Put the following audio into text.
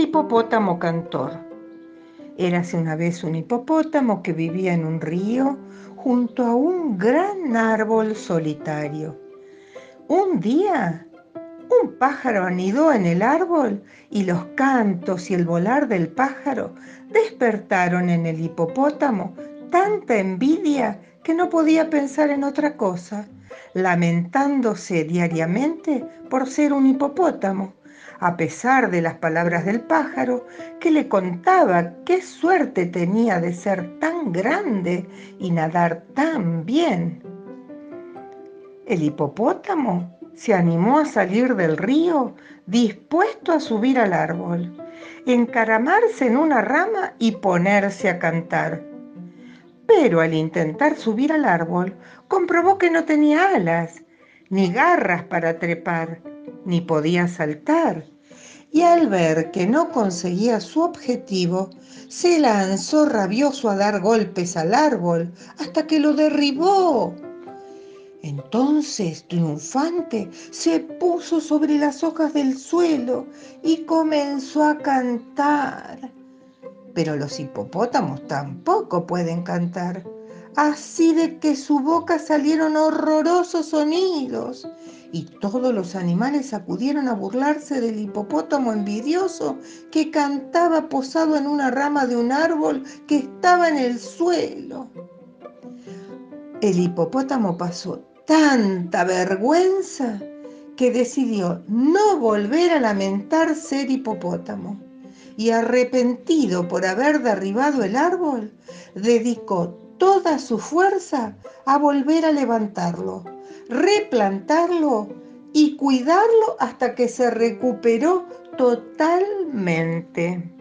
hipopótamo cantor. Érase una vez un hipopótamo que vivía en un río junto a un gran árbol solitario. Un día, un pájaro anidó en el árbol y los cantos y el volar del pájaro despertaron en el hipopótamo tanta envidia que no podía pensar en otra cosa, lamentándose diariamente por ser un hipopótamo a pesar de las palabras del pájaro, que le contaba qué suerte tenía de ser tan grande y nadar tan bien. El hipopótamo se animó a salir del río dispuesto a subir al árbol, encaramarse en una rama y ponerse a cantar. Pero al intentar subir al árbol, comprobó que no tenía alas, ni garras para trepar, ni podía saltar, y al ver que no conseguía su objetivo, se lanzó rabioso a dar golpes al árbol hasta que lo derribó. Entonces, triunfante, se puso sobre las hojas del suelo y comenzó a cantar. Pero los hipopótamos tampoco pueden cantar, así de que su boca salieron horrorosos sonidos y todos los animales acudieron a burlarse del hipopótamo envidioso que cantaba posado en una rama de un árbol que estaba en el suelo. El hipopótamo pasó tanta vergüenza que decidió no volver a lamentar ser hipopótamo y arrepentido por haber derribado el árbol, dedicó toda su fuerza a volver a levantarlo replantarlo y cuidarlo hasta que se recuperó totalmente.